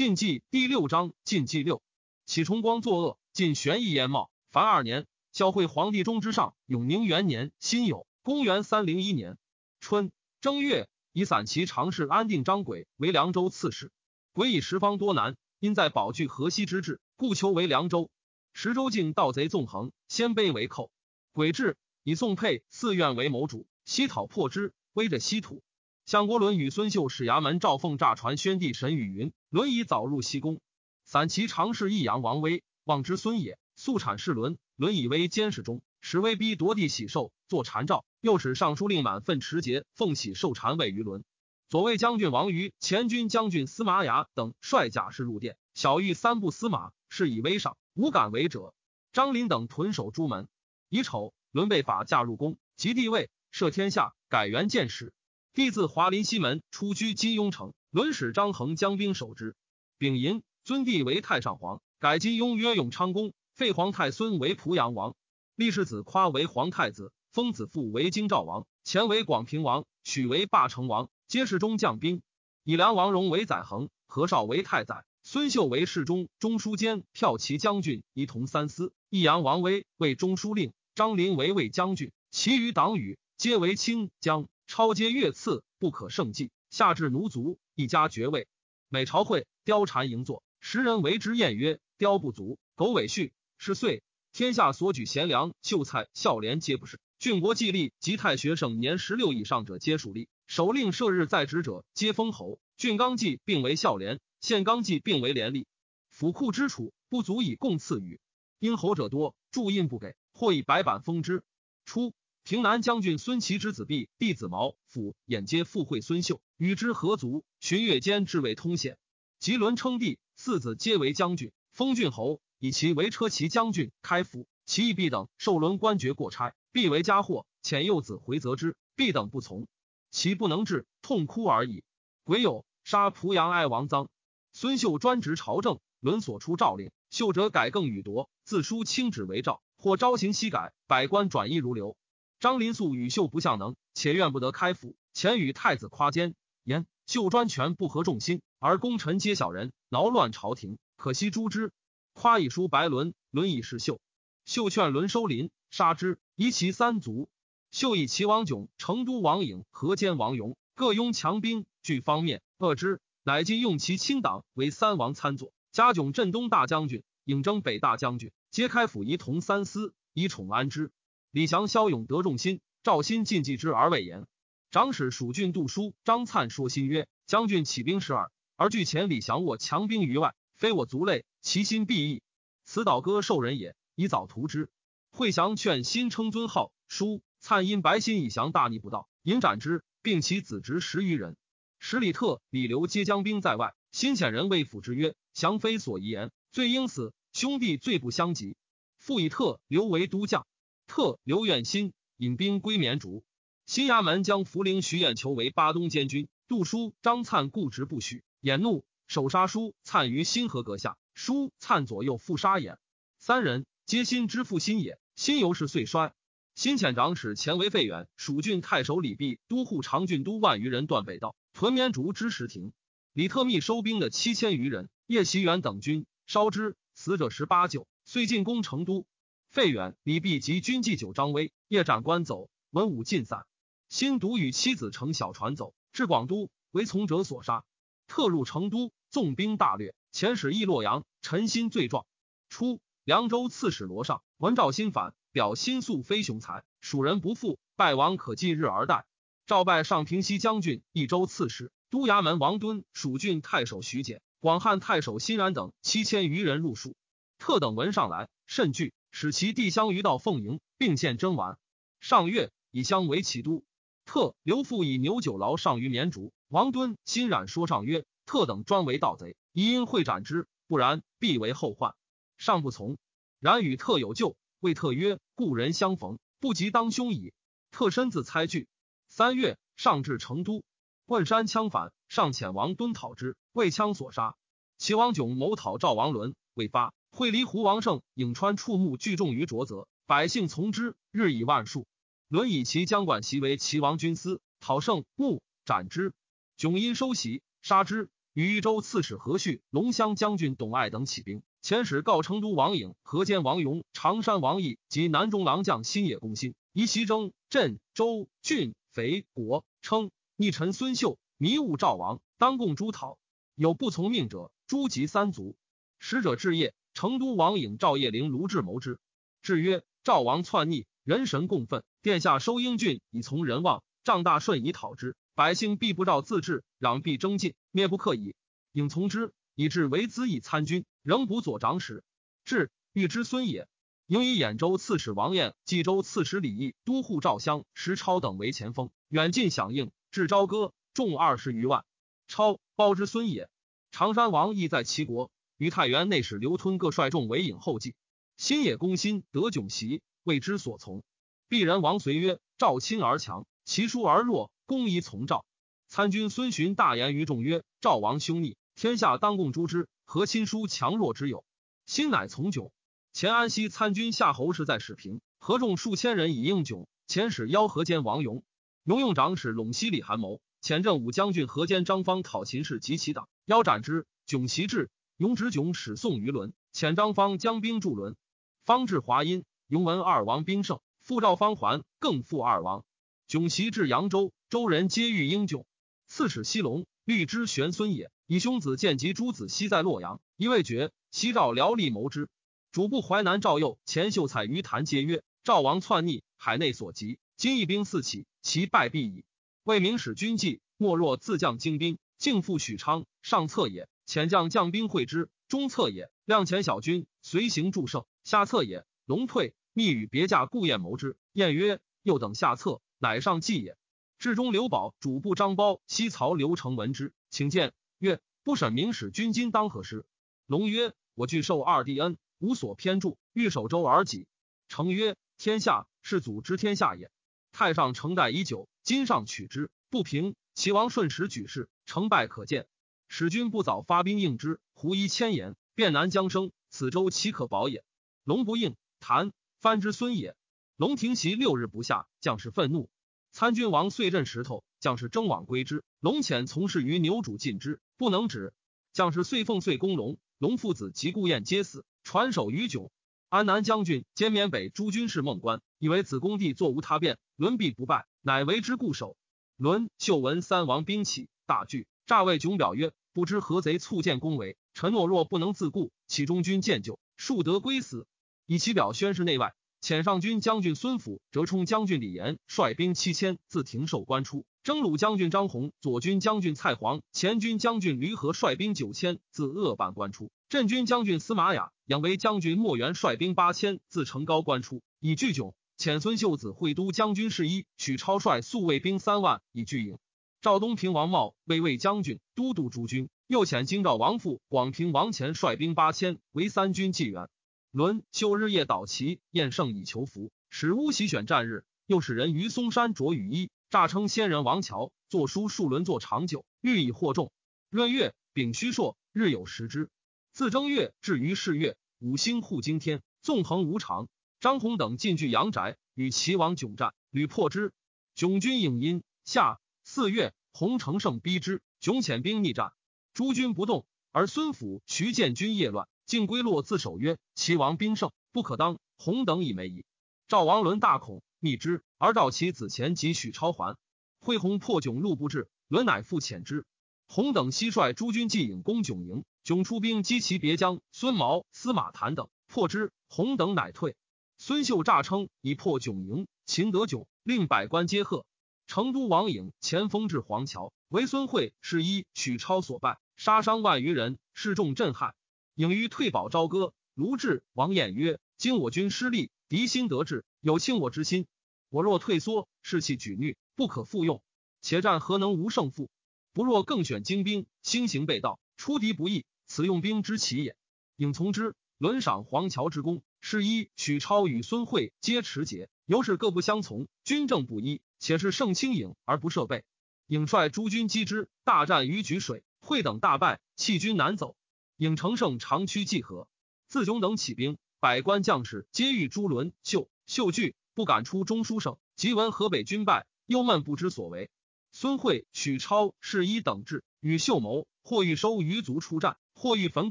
晋忌第六章晋忌六，启崇光作恶，晋玄义燕茂。凡二年，孝惠皇帝中之上，永宁元年辛酉，公元三零一年春正月，以散骑常侍安定张轨为凉州刺史。轨以十方多难，因在保据河西之志，故求为凉州。十州境盗贼纵横，鲜卑为寇。轨至，以宋沛四院为谋主，西讨破之，威着西土。相国伦与孙秀使衙门赵凤诈传宣帝神语云：伦以早入西宫。散骑常侍益阳王威望之孙也，速产侍伦。伦以威监视中，使威逼夺地喜寿，作禅诏。又使尚书令满奋持节奉喜受禅位于伦。左卫将军王瑜、前军将军司马雅等率甲士入殿，小玉三步司马，是以威上，无敢为者。张林等屯守朱门。乙丑，伦被法驾入宫，即帝位，赦天下，改元建始。帝自华林西门出居金庸城，轮使张衡将兵守之。丙寅，尊帝为太上皇，改金庸曰永昌公，废皇太孙为濮阳王，立世子夸为皇太子，封子父为京兆王，前为广平王，许为霸成王，皆是中将兵。以梁王荣为宰衡，何绍为太宰，孙秀为侍中、中书监、骠骑将军，一同三司。益阳王威为中书令，张林为卫将军，其余党羽皆为清将。超阶越次不可胜计，下至奴卒一家爵位。每朝会貂蝉迎坐，时人为之宴曰：“貂不足，狗尾续。”是岁，天下所举贤良秀才孝廉皆不是。郡国既立，及太学生年十六以上者皆属吏。首令设日在职者皆封侯。郡纲纪并为孝廉，县纲纪并为廉吏。府库之储不足以供赐予，因侯者多，注印不给，或以白板封之。初。平南将军孙琦之子毕，弟子毛府眼皆附会孙秀，与之合族。巡阅间至为通县。吉伦称帝，四子皆为将军，封郡侯，以其为车骑将军、开府。其义毕等受伦官爵过差，必为家祸。遣幼子回责之，必等不从，其不能治，痛哭而已。癸酉，杀濮阳哀王臧。孙秀专职朝政，伦所出诏令，秀者改更与夺，自书轻旨为诏，或朝行夕改，百官转意如流。张林素与秀不相能，且怨不得开府。前与太子夸奸，言秀专权不合众心，而功臣皆小人，挠乱朝廷，可惜诛之。夸以书白伦，伦以示秀。秀劝伦收林，杀之，夷其三族。秀以齐王炯、成都王颖、河间王勇各拥强兵，据方面遏之，乃今用其亲党为三王参佐，加炯镇东大将军，颖征北大将军，皆开府仪同三司，以宠安之。李祥骁勇得众心，赵新进计之而未言。长史蜀郡杜书张粲说新曰：“将军起兵十二，而据前李祥卧强兵于外，非我族类，其心必异。此倒戈受人也，以早图之。”惠祥劝新称尊号，叔粲因白心以降大逆不道，引斩之，并其子侄十余人。史李特、李刘皆将兵在外。新遣人为辅之曰：“降非所宜言，罪应死。兄弟罪不相及。”复以特、刘为都将。特刘远新引兵归绵竹，新衙门将涪陵徐彦求为巴东监军。杜书张粲固执不许，衍怒，手杀书灿于新河阁下。书灿左右复杀衍，三人皆心之父心也。新由是遂衰。新遣长史前为费远、蜀郡太守李弼、都护长郡都万余人断北道，屯绵竹之石亭。李特密收兵的七千余人，叶袭远等军烧之，死者十八九，遂进攻成都。费远、李弼及军祭酒张威夜斩官走，文武尽散。新独与妻子乘小船走至广都，为从者所杀。特入成都，纵兵大掠，遣使诣洛阳。陈新罪状。初，凉州刺史罗尚闻赵新反，表新素非雄才，蜀人不复，败亡可继日而待。赵拜上平西将军、益州刺史、都衙门王敦、蜀郡太守徐简、广汉太守辛然等七千余人入蜀。特等闻上来，甚惧。使其弟相于道奉迎，并献真丸。上月以相为齐都。特刘父以牛酒劳上于绵竹。王敦欣然说上曰：“特等专为盗贼，宜因会斩之，不然必为后患。”上不从。然与特有旧，谓特曰：“故人相逢，不及当兄矣。”特身自猜惧。三月，上至成都，问山羌反，上遣王敦讨之，为羌所杀。齐王炯谋讨赵王伦，未发。会离胡王胜、颍川触目聚众于浊泽，百姓从之，日以万数。伦以其将管袭为齐王军司，讨胜，目斩之。迥因收袭，杀之。与豫州刺史何煦、龙骧将军董爱等起兵，遣使告成都王颖、河间王勇、常山王毅及南中郎将新野公心，宜其征镇州郡肥国，称逆臣孙秀迷误赵王，当共诛讨。有不从命者，诛及三族。使者至夜，成都王颖、赵业陵、卢志谋之。至曰：赵王篡逆，人神共愤，殿下收英俊以从人望，仗大顺以讨之。百姓必不照自治，攘必征进，灭不克矣。应从之，以至为资以参军，仍补左长史。至欲之孙也，应以兖州刺史王彦、冀州刺史李毅、都护赵襄、石超等为前锋，远近响应。至朝歌，众二十余万。超包之孙也。常山王亦在齐国，与太原内史刘吞各率众为引后继。新野公心得窘袭，为之所从。鄙人王随曰：“赵亲而强，其疏而弱，公宜从赵。”参军孙荀大言于众曰：“赵王凶逆，天下当共诛之。何亲疏强弱之有？”心乃从窘。前安西参军夏侯氏在始平，合众数千人以应窘。前使邀河间王勇，勇用长史陇西李韩谋。遣镇武将军河间张方讨秦氏及其党，腰斩之。窘袭至，勇指窘使送于伦，遣张方将兵助伦。方至华阴，勇闻二王兵胜，复召方还，更复二王。窘袭至扬州，州人皆欲英窘。刺史西龙，律之玄孙也，以兄子见及诸子西在洛阳，一未决。西赵辽吏谋之，主簿淮南赵佑、钱秀才于谈皆曰：赵王篡逆，海内所及，今一兵四起，其败必矣。为明使军纪，莫若自将精兵，竟赴许昌，上策也；遣将将兵会之，中策也；量遣小军随行助胜，下策也。龙退，密与别驾顾燕谋之。燕曰：“又等下策，乃上计也。”至中刘宝主簿张苞、西曹刘成闻之，请见曰：“不审明使军今当何时？”龙曰：“我具受二弟恩，无所偏助，欲守州而己。”成曰：“天下是祖之天下也。太上承代已久。”今上取之不平，齐王顺时举事，成败可见。使君不早发兵应之，胡疑千言，便难将生。此州岂可保也？龙不应，谭藩之孙也。龙停席六日不下，将士愤怒。参军王遂镇石头，将士争往归之。龙遣从事于牛主进之，不能止。将士遂奉遂攻龙。龙父子及顾燕皆死，传首于迥。安南将军兼缅北诸军事孟关，以为子公弟坐无他变，伦必不败。乃为之固守。伦秀闻三王兵起，大惧，诈谓囧表曰：“不知何贼促建攻围，臣懦弱不能自固，其中军见救，庶得归死。”以其表宣示内外。遣上军将军孙府、折冲将军李严率兵七千，自廷寿关出。征虏将军张宏、左军将军蔡煌、前军将军驴和率兵九千，自鄂半关出。镇军将军司马雅、养为将军莫元率兵八千，自成高关出，以拒囧。遣孙秀子会都将军事一，许超率宿卫兵三万以拒营。赵东平王茂为魏将军、都督诸军，又遣京兆王父、广平王前率兵八千为三军纪元。伦秀日夜捣旗，宴胜以求福，使乌袭选战日，又使人于嵩山着雨衣，诈称仙人王乔，作书数轮作长久，欲以获众。闰月丙戌朔，日有食之。自正月至于是月，五星护经天，纵横无常。张宏等进据阳宅，与齐王迥战，屡破之。迥军应阴。夏四月，洪承胜逼之，迥遣兵逆战，诸军不动。而孙府、徐建军夜乱，竟归洛自守曰：“齐王兵胜，不可当。”洪等以没矣。赵王伦大恐，逆之。而赵其子前及许超还，惠弘破迥路不至，伦乃复遣之。洪等悉率诸军继引攻迥营，迥出兵击其别将孙毛、司马谈等，破之。洪等乃退。孙秀诈称以破迥营，秦得迥，令百官皆贺。成都王颖前锋至黄桥，为孙慧是一许超所败，杀伤万余人，示众震撼。颖于退保朝歌，卢志、王晏曰：“今我军失利，敌心得志，有轻我之心。我若退缩，士气举虐，不可复用。且战何能无胜负？不若更选精兵，兴行备道，出敌不易，此用兵之奇也。”颖从之，轮赏黄桥之功。是一许超与孙慧皆持节，由是各不相从，军政不一，且是胜轻颖而不设备。颖率诸军击之，大战于沮水，会等大败，弃军南走。颖乘胜长驱济河，自炯等起兵，百官将士皆欲诛伦秀，秀惧，不敢出中书省。即闻河北军败，忧闷不知所为。孙惠、许超是一等志，与秀谋，或欲收余族出战，或欲焚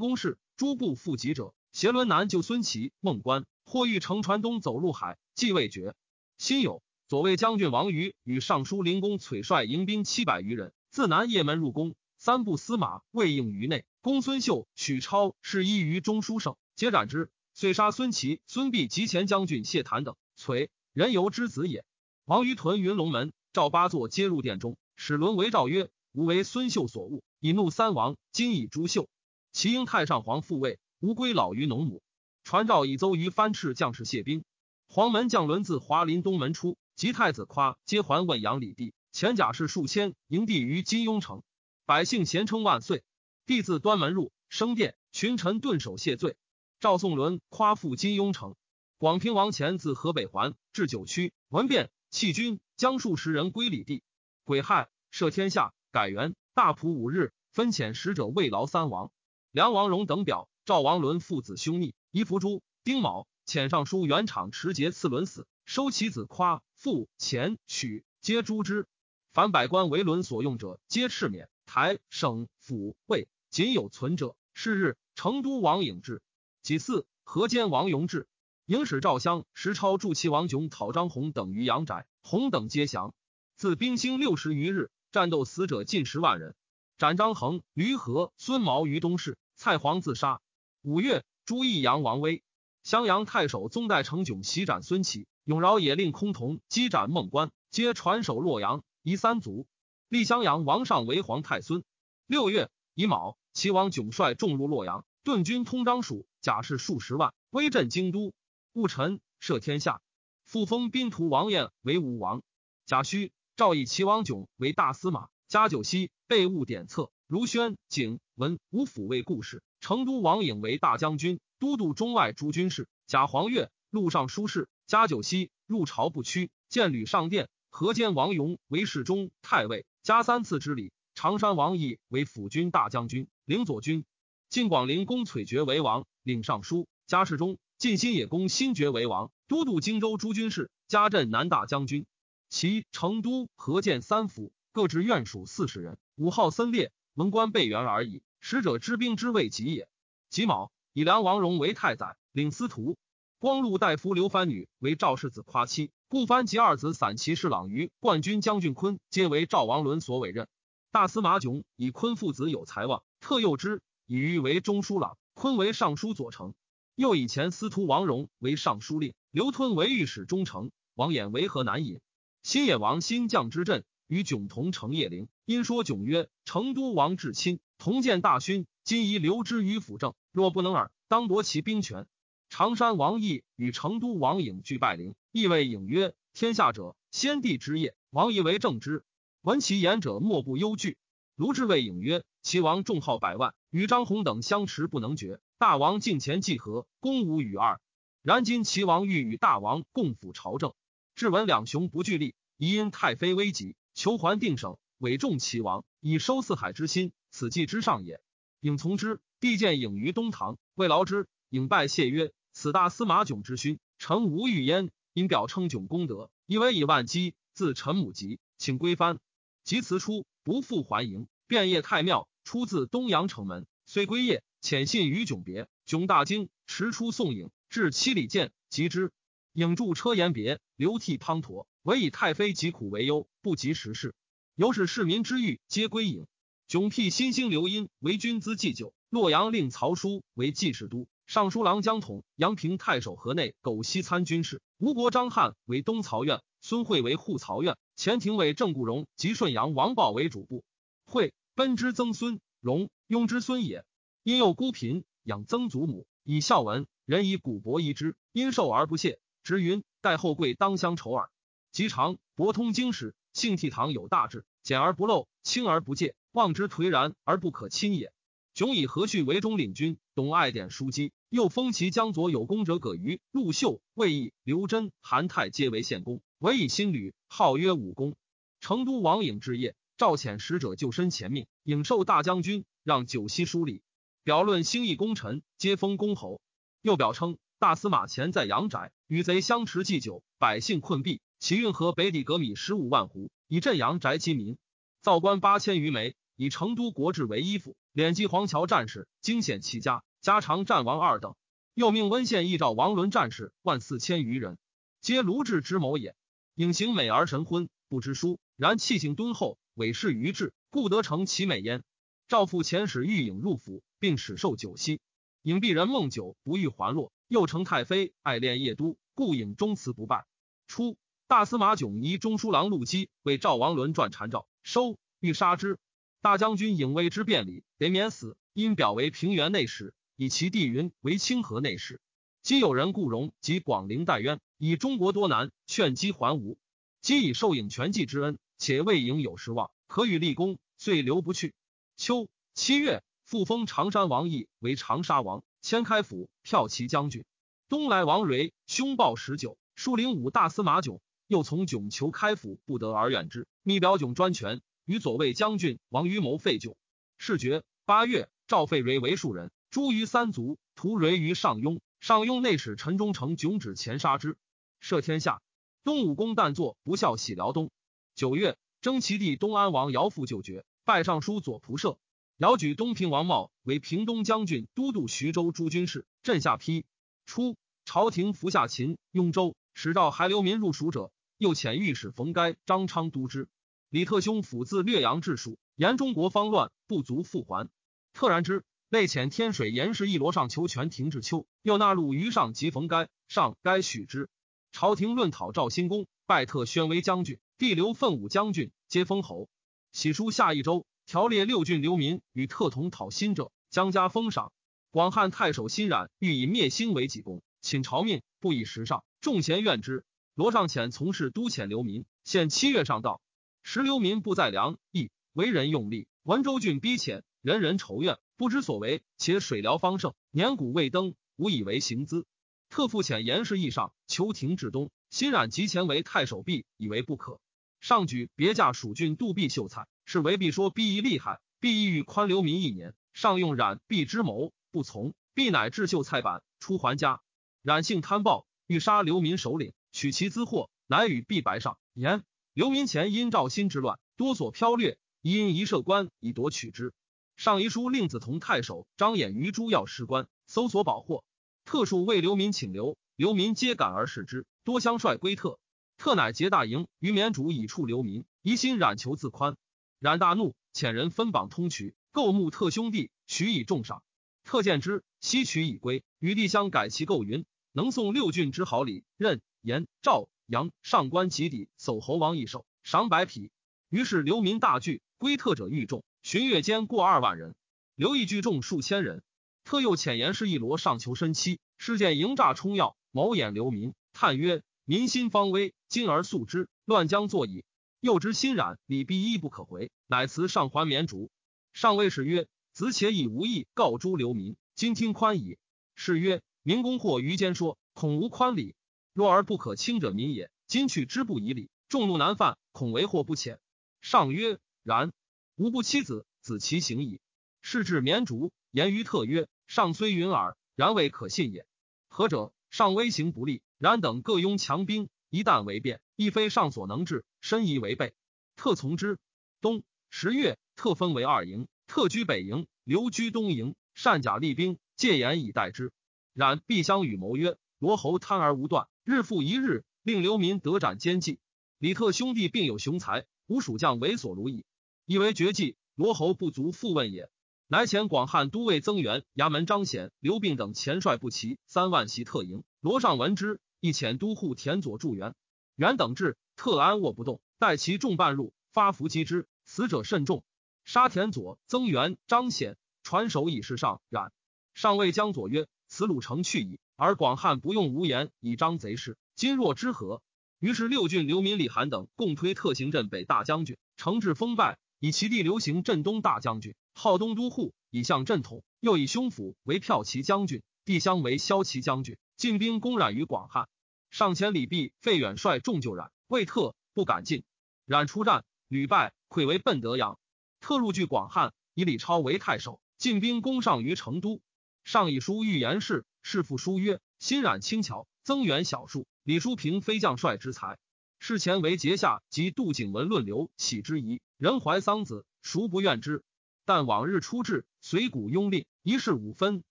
宫室，诸部复及者，携轮南救孙齐、孟关；或欲乘船东走入海，既未决。辛酉，左卫将军王瑜与尚书灵公璀率迎兵七百余人，自南雁门入宫，三部司马未应于内。公孙秀、许超是依于中书省，皆斩之。遂杀孙齐、孙弼及前将军谢谭等。璀人由之子也。王于屯云龙门，赵八座皆入殿中，使轮为诏曰：“吾为孙秀所误，以怒三王，今以诛秀。其应太上皇复位，吾归老于农母。传诏以奏于藩赤将士谢兵。黄门将轮自华林东门出，及太子夸皆还问阳礼帝。前甲士数千迎帝于金庸城，百姓咸称万岁。帝自端门入，升殿，群臣顿首谢罪。赵宋伦夸父金庸城。广平王前自河北还，至九曲，闻变，弃军，将数十人归李帝。癸亥，赦天下，改元。大普五日，分遣使者慰劳三王。梁王荣等表，赵王伦父子兄逆，夷伏诛。丁卯，遣尚书元敞持节赐伦死，收其子夸、父、钱、许，皆诛之。凡百官为伦所用者，皆斥免。台、省、府、尉，仅有存者。是日，成都王颖至。己巳，河间王永至，营使赵襄、石超助齐王炯讨张宏等于阳宅，宏等皆降。自兵兴六十余日，战斗死者近十万人。斩张衡、驴和、孙毛于东市，蔡璜自杀。五月，朱义阳王威，襄阳太守宗代成炯袭斩孙齐，永饶也令空同击斩孟关，皆传首洛阳，夷三族。立襄阳王上为皇太孙。六月乙卯，齐王炯率众入洛阳，顿军通张署。甲士数十万，威震京都。戊辰，赦天下，复封宾图王晏为武王。甲戌，诏以齐王炯为大司马，加九锡，备务典册。如宣、景、文武府卫故事。成都王颖为大将军，都督中外诸军事。甲黄钺，录尚书事。加九锡，入朝不屈，见吕上殿。河间王勇为侍中、太尉，加三次之礼。常山王义为辅军大将军，领左军。晋广陵公璀爵为王。领尚书，加侍中；晋新野公新爵为王，都督荆州诸军事，加镇南大将军。其成都、河间三府各置院属四十人，武号森列，文官备员而已。使者知兵之未及也。己卯，以梁王荣为太宰，领司徒。光禄大夫刘藩女为赵氏子夸妻，故藩及二子散骑侍郎于冠军将军坤，皆为赵王伦所委任。大司马囧以坤父子有才望，特诱之，以于为中书郎。昆为尚书左丞，又以前司徒王荣为尚书令，刘吞为御史中丞，王衍为河南尹。新野王新将之阵，与迥同城叶陵。因说迥曰：“成都王至亲，同见大勋，今宜留之于辅政。若不能耳，当夺其兵权。”常山王毅与成都王颖俱拜陵，亦谓颖曰：“天下者，先帝之业，王以为正之。闻其言者，莫不忧惧。”卢志谓颖曰。齐王众号百万，与张宏等相持不能决。大王敬前计和，攻无与二。然今齐王欲与大王共辅朝政，至闻两雄不俱力，疑因太妃危急，求还定省，委重齐王，以收四海之心，此计之上也。颖从之，必见颖于东堂，未劳之。颖拜谢曰：“此大司马囧之勋，臣无欲焉。因表称囧功德，以为以万机。自陈母吉，请归藩。及辞出，不复还营。便业太庙。”出自东阳城门，虽归夜，遣信于囧别。囧大惊，驰出送影，至七里见，及之。颖著车言别，流涕滂沱，唯以太妃疾苦为忧，不及时事。由使市民之欲皆归颖。迥辟新兴刘因为军资祭酒，洛阳令曹叔为济士都，尚书郎江统、阳平太守河内苟西参军事。吴国张翰为东曹院，孙惠为护曹院，前廷尉郑固荣及顺阳王豹为主簿。惠。奔之曾孙荣，庸之孙也。因幼孤贫，养曾祖母以孝文，人以古帛衣之，因受而不谢。直云待后贵当相酬耳。及长博通经史，性倜傥有大志，简而不漏，轻而不戒，望之颓然而不可亲也。雄以何绪为中领军，董爱典书机，又封其江左有功者葛瑜、陆秀、魏毅、刘真、韩泰皆为献公，唯以新吕号曰武公。成都王颖之业。赵遣使者就身前命，颖受大将军，让九锡书礼。表论兴义功臣，皆封公侯。又表称大司马前在阳宅，与贼相持祭酒，百姓困弊，其运河北底革米十五万斛，以镇阳宅饥民。造官八千余枚，以成都国志为依附，敛击黄桥战士，惊险其家，加长战王二等。又命温县义赵王伦战士万四千余人，皆卢志之谋也。影行美而神昏，不知书，然气性敦厚，委事于志，故得成其美焉。赵父遣使欲影入府，并使受酒席。影鄙人梦久不欲还落，又成太妃，爱恋夜都，故影终辞不拜。初，大司马迥仪中书郎陆基为赵王伦传禅诏，收欲杀之。大将军影为之辩理，得免死。因表为平原内史，以其弟云为清河内史。今有人故荣及广陵代渊，以中国多难，劝击还吴。今以受影全计之恩，且魏影有失望，可与立功，遂留不去。秋七月。复封常山王义为长沙王，迁开府，骠骑将军。东来王睿凶暴十九，数领武大司马囧，又从囧求开府，不得而远之。密表囧专权，与左卫将军王于谋废旧。事爵八月，赵废睿为庶人，诛于三族，屠睿于上庸。上庸内史陈忠诚囧止前杀之，赦天下。东武公旦作不孝喜辽东。九月，征其弟东安王姚父就爵，拜尚书左仆射。姚举东平王茂为平东将军、都督徐州诸军事，镇下邳。初，朝廷服下秦、雍州，使召还流民入蜀者，又遣御史冯该、张昌督之。李特兄府自略阳治蜀，言中国方乱，不足复还。特然之，内遣天水严氏一罗上求全停至秋，又纳入于上及冯该，上该许之。朝廷论讨赵兴公，拜特宣威将军，帝留奋武将军，皆封侯。喜书下一州。条列六郡流民与特同讨新者，将加封赏。广汉太守辛冉欲以灭兴为己功，请朝命，不以时尚。众贤怨之。罗尚遣从事都遣流民，现七月上道，时流民不在梁邑，为人用力。文州郡逼遣，人人仇怨，不知所为。且水疗方盛，年谷未登，无以为行资。特复遣严氏议上，求停至东。辛冉及前为太守弼，以为不可。上举别驾蜀郡杜弼秀才。是为必说必亦厉害，必亦欲宽流民一年。上用冉弼之谋，不从，必乃智秀菜板出还家。冉性贪暴，欲杀流民首领，取其资货，乃与弼白上言：流民前因赵兴之乱，多所剽掠，因一设官以夺取之。上遗书令子同太守张衍于诸要事官搜索宝货，特数为流民请留，流民皆感而视之，多相率归特。特乃结大营于绵主以处流民，疑心冉求自宽。冉大怒，遣人分榜通衢，构木特兄弟，许以重赏。特见之，悉取以归。与帝相改其构云，能送六郡之好礼，任延赵阳上官及底，守侯王一首，赏百匹。于是流民大聚，归特者愈众，旬月间过二万人。刘义聚众数千人。特又遣言师一罗上求申妻，事见营诈充要，谋掩流民，叹曰：民心方危，今而速之，乱将作矣。又知心染，礼必一不可回，乃辞上还绵竹。上谓是曰：“子且以无意告诸流民，今听宽矣。”是曰：“民公或于间说，恐无宽礼。若而不可轻者民也。今去之不以礼，众怒难犯，恐为祸不浅。”上曰：“然。吾不妻子，子其行矣。”是至绵竹，言于特曰：“上虽云耳，然未可信也。何者？上威行不利，然等各拥强兵，一旦为变。”亦非上所能治，深疑违背，特从之。冬十月，特分为二营，特居北营，留居东营，善甲厉兵，戒严以待之。然必相与谋曰：“罗侯贪而无断，日复一日，令流民得斩奸计。李特兄弟并有雄才，吾蜀将为所如矣。以为绝技，罗侯不足复问也。”乃遣广汉都尉增援、衙门张显、刘病等前率不齐三万袭特营。罗尚闻之，亦遣都护田左助援。元等至，特安卧不动，待其众半入，发伏击之，死者甚众。杀田左、增援、张显，传首以示上。冉上谓江左曰：“此鲁城去矣，而广汉不用无言以张贼势。今若之何？”于是六郡刘民、李涵等共推特行镇北大将军，承制封拜，以其弟刘行镇东大将军，号东都护，以向镇统。又以兄府为骠骑将军，弟乡为骁骑将军，进兵攻染于广汉。上前李弼、费远率众救冉，魏特不敢进。冉出战，屡败，溃为奔德阳。特入据广汉，以李超为太守，进兵攻上于成都。上以书预言事，事父书曰：“新冉轻巧，增援小数。李叔平非将帅之才。事前为节下及杜景文论流，喜之疑，人怀桑子，孰不愿之？但往日出至，随谷拥令，一事五分，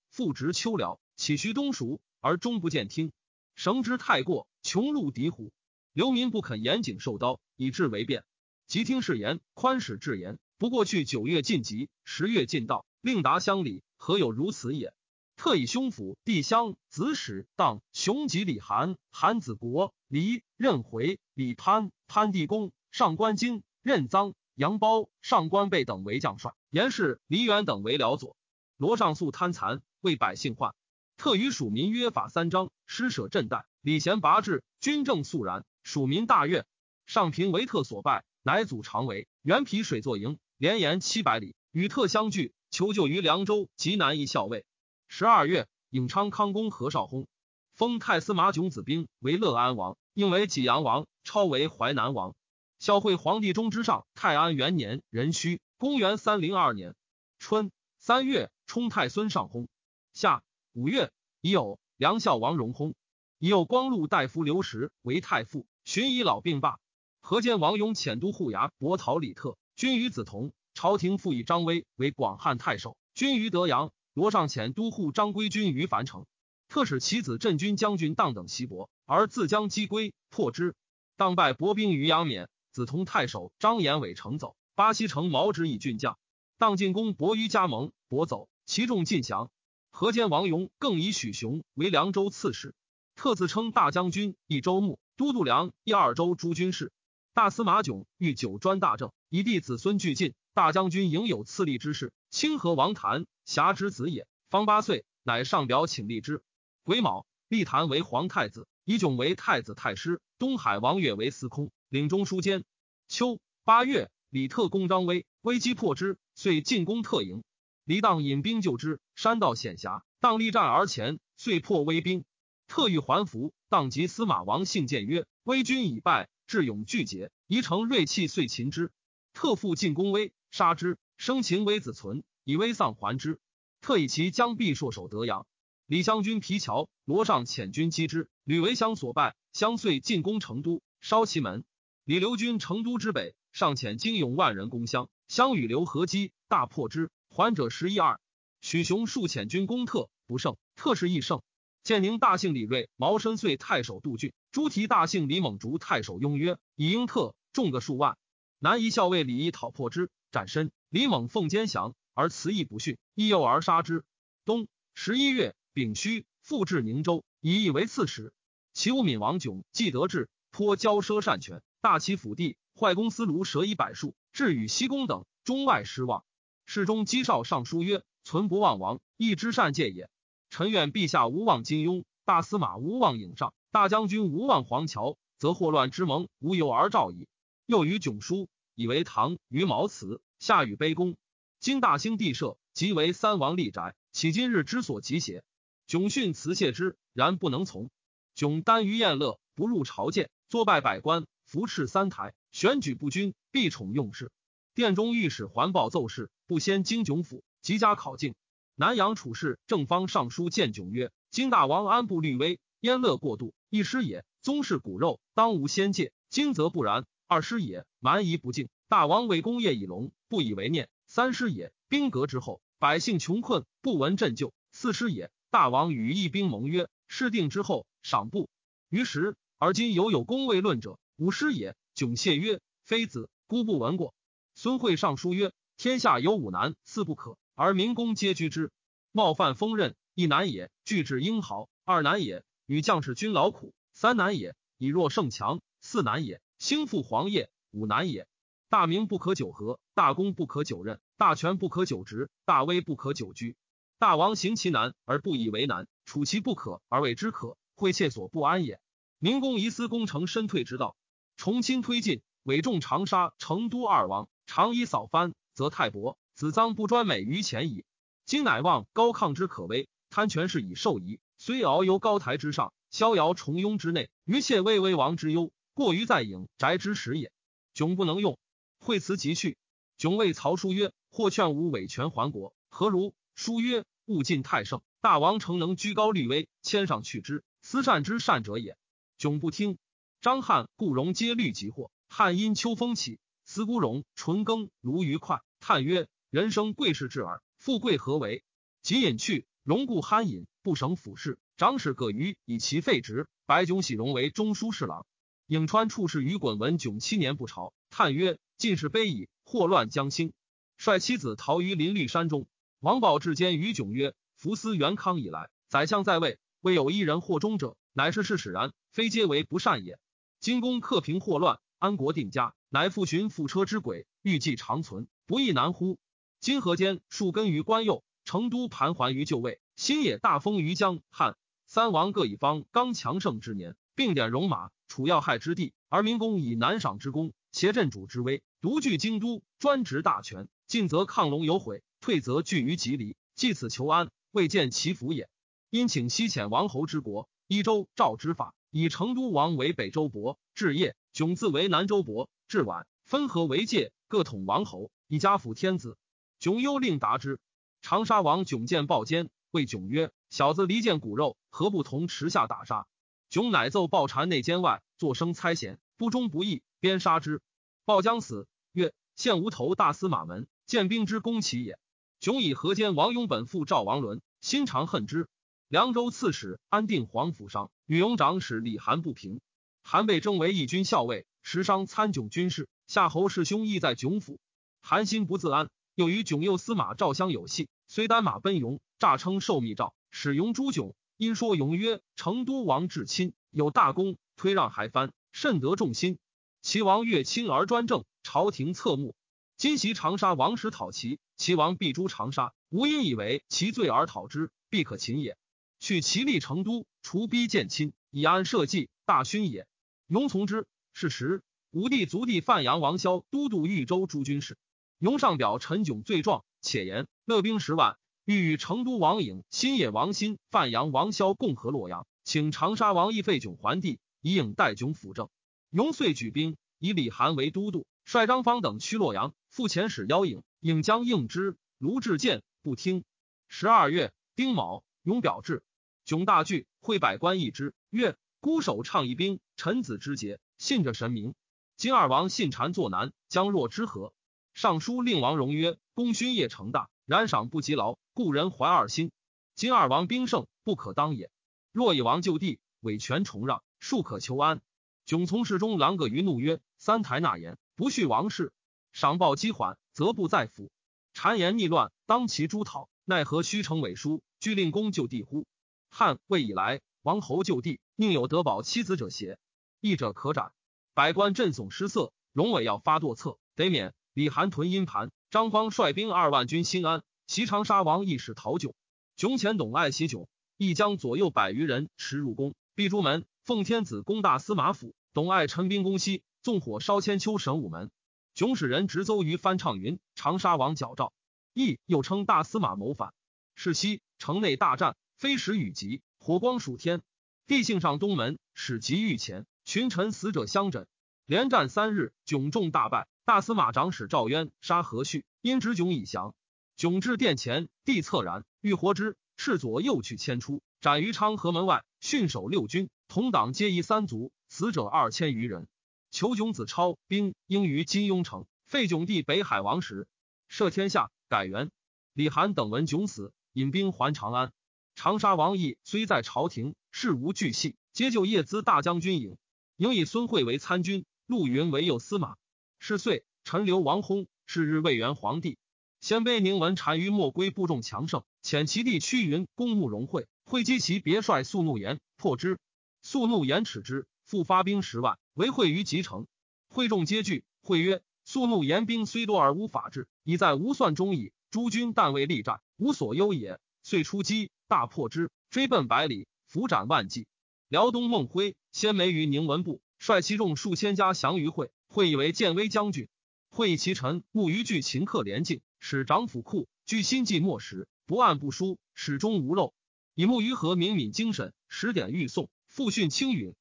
复职秋辽，岂须冬熟，而终不见听。绳之太过，穷路敌虎。流民不肯严谨受刀，以至为变。即听是言，宽使至言。不过去九月晋级，十月进道，令达乡里，何有如此也？特以兄府弟乡子史当雄吉李韩韩子国黎任回李潘潘地公上官金任臧杨包上官贝等为将帅，严氏黎元等为辽左。罗尚素贪残，为百姓患。特与蜀民约法三章，施舍赈贷，礼贤拔智，军政肃然。蜀民大悦。上平为特所败，乃祖常为原皮水作营，连延七百里，与特相聚，求救于凉州及南夷校尉。十二月，颍昌康公何绍薨，封太司马囧子兵为乐安王，应为济阳王，超为淮南王。孝惠皇帝中之上，泰安元年壬戌，公元三零二年春三月，冲太孙上薨。夏五月，已有梁孝王荣薨，已有光禄大夫刘石为太傅，寻以老病罢。河间王雍遣都护牙伯讨李特，君与子同。朝廷复以张威为广汉太守，君于德阳。罗尚遣都护张归军于樊城，特使其子镇军将军当等袭伯，而自将击归，破之。当败薄兵于阳冕，子同太守张延伟城走，巴西城毛直以郡将。当进攻伯于加盟，伯走，其众尽降。河间王勇更以许雄为凉州刺史，特自称大将军、益州牧、都督梁一二州诸军事。大司马囧欲九专大政，以弟子孙俱进。大将军应有次立之事。清河王谭侠之子也，方八岁，乃上表请立之。癸卯，立谭为皇太子，以囧为太子太师。东海王悦为司空，领中书监。秋八月，李特攻张威，危机破之，遂进攻特营。李当引兵救之，山道险狭，当力战而前，遂破威兵。特欲还服，当即司马王信谏曰：“威军已败，智勇俱竭，宜乘锐气，遂擒之。”特复进攻威，杀之。生擒为子存，以威丧还之。特以其将必硕守德阳。李湘军皮桥罗上遣军击之，吕为湘所败。相遂进攻成都，烧其门。李留军成都之北，上遣精勇万人攻襄。相与刘合击，大破之。还者十一二。许雄数遣军攻特，不胜。特是亦胜。建宁大姓李瑞、毛深遂太守杜俊，朱提大姓李猛竹太守雍约，以应特，众个数万。南夷校尉李毅讨破之，斩身。李猛奉坚降，而辞义不逊，亦诱而杀之。冬十一月丙戌，复至宁州，以义为刺史。齐武敏王炯既得志，颇骄奢擅权，大齐府地，坏公司庐舍以百数，至与西宫等，中外失望。世中讥少上书曰：“存不忘王，义之善戒也。臣愿陛下无忘金庸，大司马无忘颍上，大将军无忘黄桥，则祸乱之盟无由而兆矣。”又与囧书，以为唐于毛辞。夏与卑躬，今大兴地设，即为三王立宅，岂今日之所及邪？囧训辞谢之，然不能从。囧耽于宴乐，不入朝见，作拜百官，扶持三台，选举不均，必宠用事。殿中御史环抱奏事，不先经囧府，即加考进。南阳处士正方上书见囧曰：“今大王安步律威，焉乐过度，一失也。宗室骨肉，当无先戒。今则不然，二师也，蛮夷不敬。”大王为功业以隆，不以为念。三师也，兵革之后，百姓穷困，不闻赈救。四师也，大王与义兵盟约，事定之后，赏布。于时，而今犹有功未论者。五师也，窘谢曰：“非子，孤不闻过。”孙惠上书曰：“天下有五难，四不可，而民公皆居之。冒犯锋刃，一难也；拒至英豪，二难也；与将士均劳苦，三难也；以弱胜强，四难也；兴复黄业，武难也。”大名不可久合，大功不可久任，大权不可久执，大威不可久居。大王行其难而不以为难，处其不可而为之可，会切所不安也。明公疑思功成身退之道，重新推进，委重长沙、成都二王，长衣扫藩，则太伯子臧不专美于前矣。今乃望高亢之可威，贪权势以受夷，虽遨游高台之上，逍遥重庸之内，余切畏危亡之忧，过于在隐宅之时也。窘不能用。惠辞即去，窘谓曹叔曰：“或劝吾委权还国，何如？”叔曰：“物尽太盛，大王诚能居高虑微，谦上去之，思善之善者也。”窘不听。张翰、顾荣皆虑即祸。汉因秋风起，思孤荣、淳耕如愉快，叹曰：“人生贵士至耳，富贵何为？即隐去，荣固酣饮，不省府事。长史葛瑜以其废职，白炯喜荣为中书侍郎。颍川处士于滚闻炯七年不朝，叹曰：“进士卑矣，祸乱将兴。”率妻子逃于林立山中。王宝至坚于炯曰：“福思元康以来，宰相在位，未有一人祸中者，乃是事使然，非皆为不善也。今公克平祸乱，安国定家，乃复寻覆车之轨，欲计长存，不亦难乎？今河间树根于关右，成都盘桓于就位，新野大封于江汉，三王各一方刚强盛之年，并点戎马。”楚要害之地，而民公以南赏之功，挟镇主之威，独据京都，专执大权。进则抗龙有悔，退则拒于吉离。继此求安，未见其福也。因请西遣王侯之国，一州赵之法，以成都王为北周伯，至夜迥自为南周伯，至晚分合为界，各统王侯，以家辅天子。囧忧令达之。长沙王囧见暴奸，谓囧曰：“小子离间骨肉，何不同池下打杀？”囧乃奏鲍禅内监外，作声猜嫌，不忠不义，鞭杀之。鲍将死，曰：“现无头大司马门，见兵之攻其也。”囧以河间王雍本父赵王伦，心常恨之。凉州刺史安定皇甫商女雍长史李韩不平，韩被征为义军校尉，时商参囧军事。夏侯氏兄亦在囧府，韩心不自安，又与囧右司马赵相有隙，虽单马奔雍，诈称受密诏，使雍诛囧。因说勇曰：“成都王至亲，有大功，推让还藩，甚得众心。齐王越亲而专政，朝廷侧目。今袭长沙王时讨齐，齐王必诛长沙。吾因以为其罪而讨之，必可擒也。去齐立成都，除逼见亲，以安社稷，大勋也。雍从之。是时，吴帝族弟范阳王萧都督豫州诸军事。雍上表陈炯罪状，且言乐兵十万。”欲与成都王颖、新野王新、范阳王萧共和洛阳，请长沙王义废囧还地，以颖代囧辅政。雍遂举兵，以李涵为都督，率张方等驱洛阳。复遣使邀颖，颖将应之。卢志见不听。十二月，丁卯，雍表至，囧大惧，会百官议之，曰：“孤守倡议兵，臣子之节，信着神明。今二王信谗作难，将若之何？”尚书令王荣曰：“功勋业成大。”然赏不及劳，故人怀二心。今二王兵盛，不可当也。若以王就地，委权重让，庶可求安。迥从事中郎葛于怒曰：“三台纳言，不恤王事，赏报积缓，则不在府。谗言逆乱，当其诛讨。奈何虚成伪书，据令公就地乎？汉魏以来，王侯就地，宁有得保妻子者邪？义者可斩。百官震悚失色，荣伟要发堕策，得免。李韩屯阴盘。”张方率兵二万军新安，袭长沙王亦使讨迥。迥遣董爱袭迥，亦将左右百余人驰入宫，闭朱门。奉天子攻大司马府，董爱陈兵攻西，纵火烧千秋神武门。迥使人直奏于翻唱云：长沙王矫诏，亦又称大司马谋反。是夕，城内大战，飞石雨急，火光暑天。帝幸上东门，使急御前，群臣死者相枕。连战三日，迥众大败。大司马长史赵渊杀何绪，因执迥以降。迥至殿前，帝恻然，欲活之，斥左右去牵出，斩于昌河门外。训守六军，同党皆夷三族，死者二千余人。求迥子超兵应于金庸城，废迥帝北海王时，赦天下，改元。李涵等闻迥死，引兵还长安。长沙王毅虽在朝廷，事无巨细，皆就叶资大将军。营，营以孙惠为参军，陆云为右司马。是岁，陈留王薨，是日魏元皇帝。鲜卑宁闻单于莫归部众强盛，遣其弟屈云攻慕容会，会击其别帅肃怒言，破之。肃怒言耻之，复发兵十万围会于集城。会众皆惧。会曰：肃怒言兵虽多而无法治，已在无算中矣。诸军但未力战，无所忧也。遂出击，大破之，追奔百里，伏斩万计。辽东孟辉先梅于宁文部，率其众数千家降于会。会以为建威将军，会以其臣慕于拒秦克连境，使长府库据心计末时，不按不书，始终无漏。以木于和敏敏精神，十点欲送，复训青允，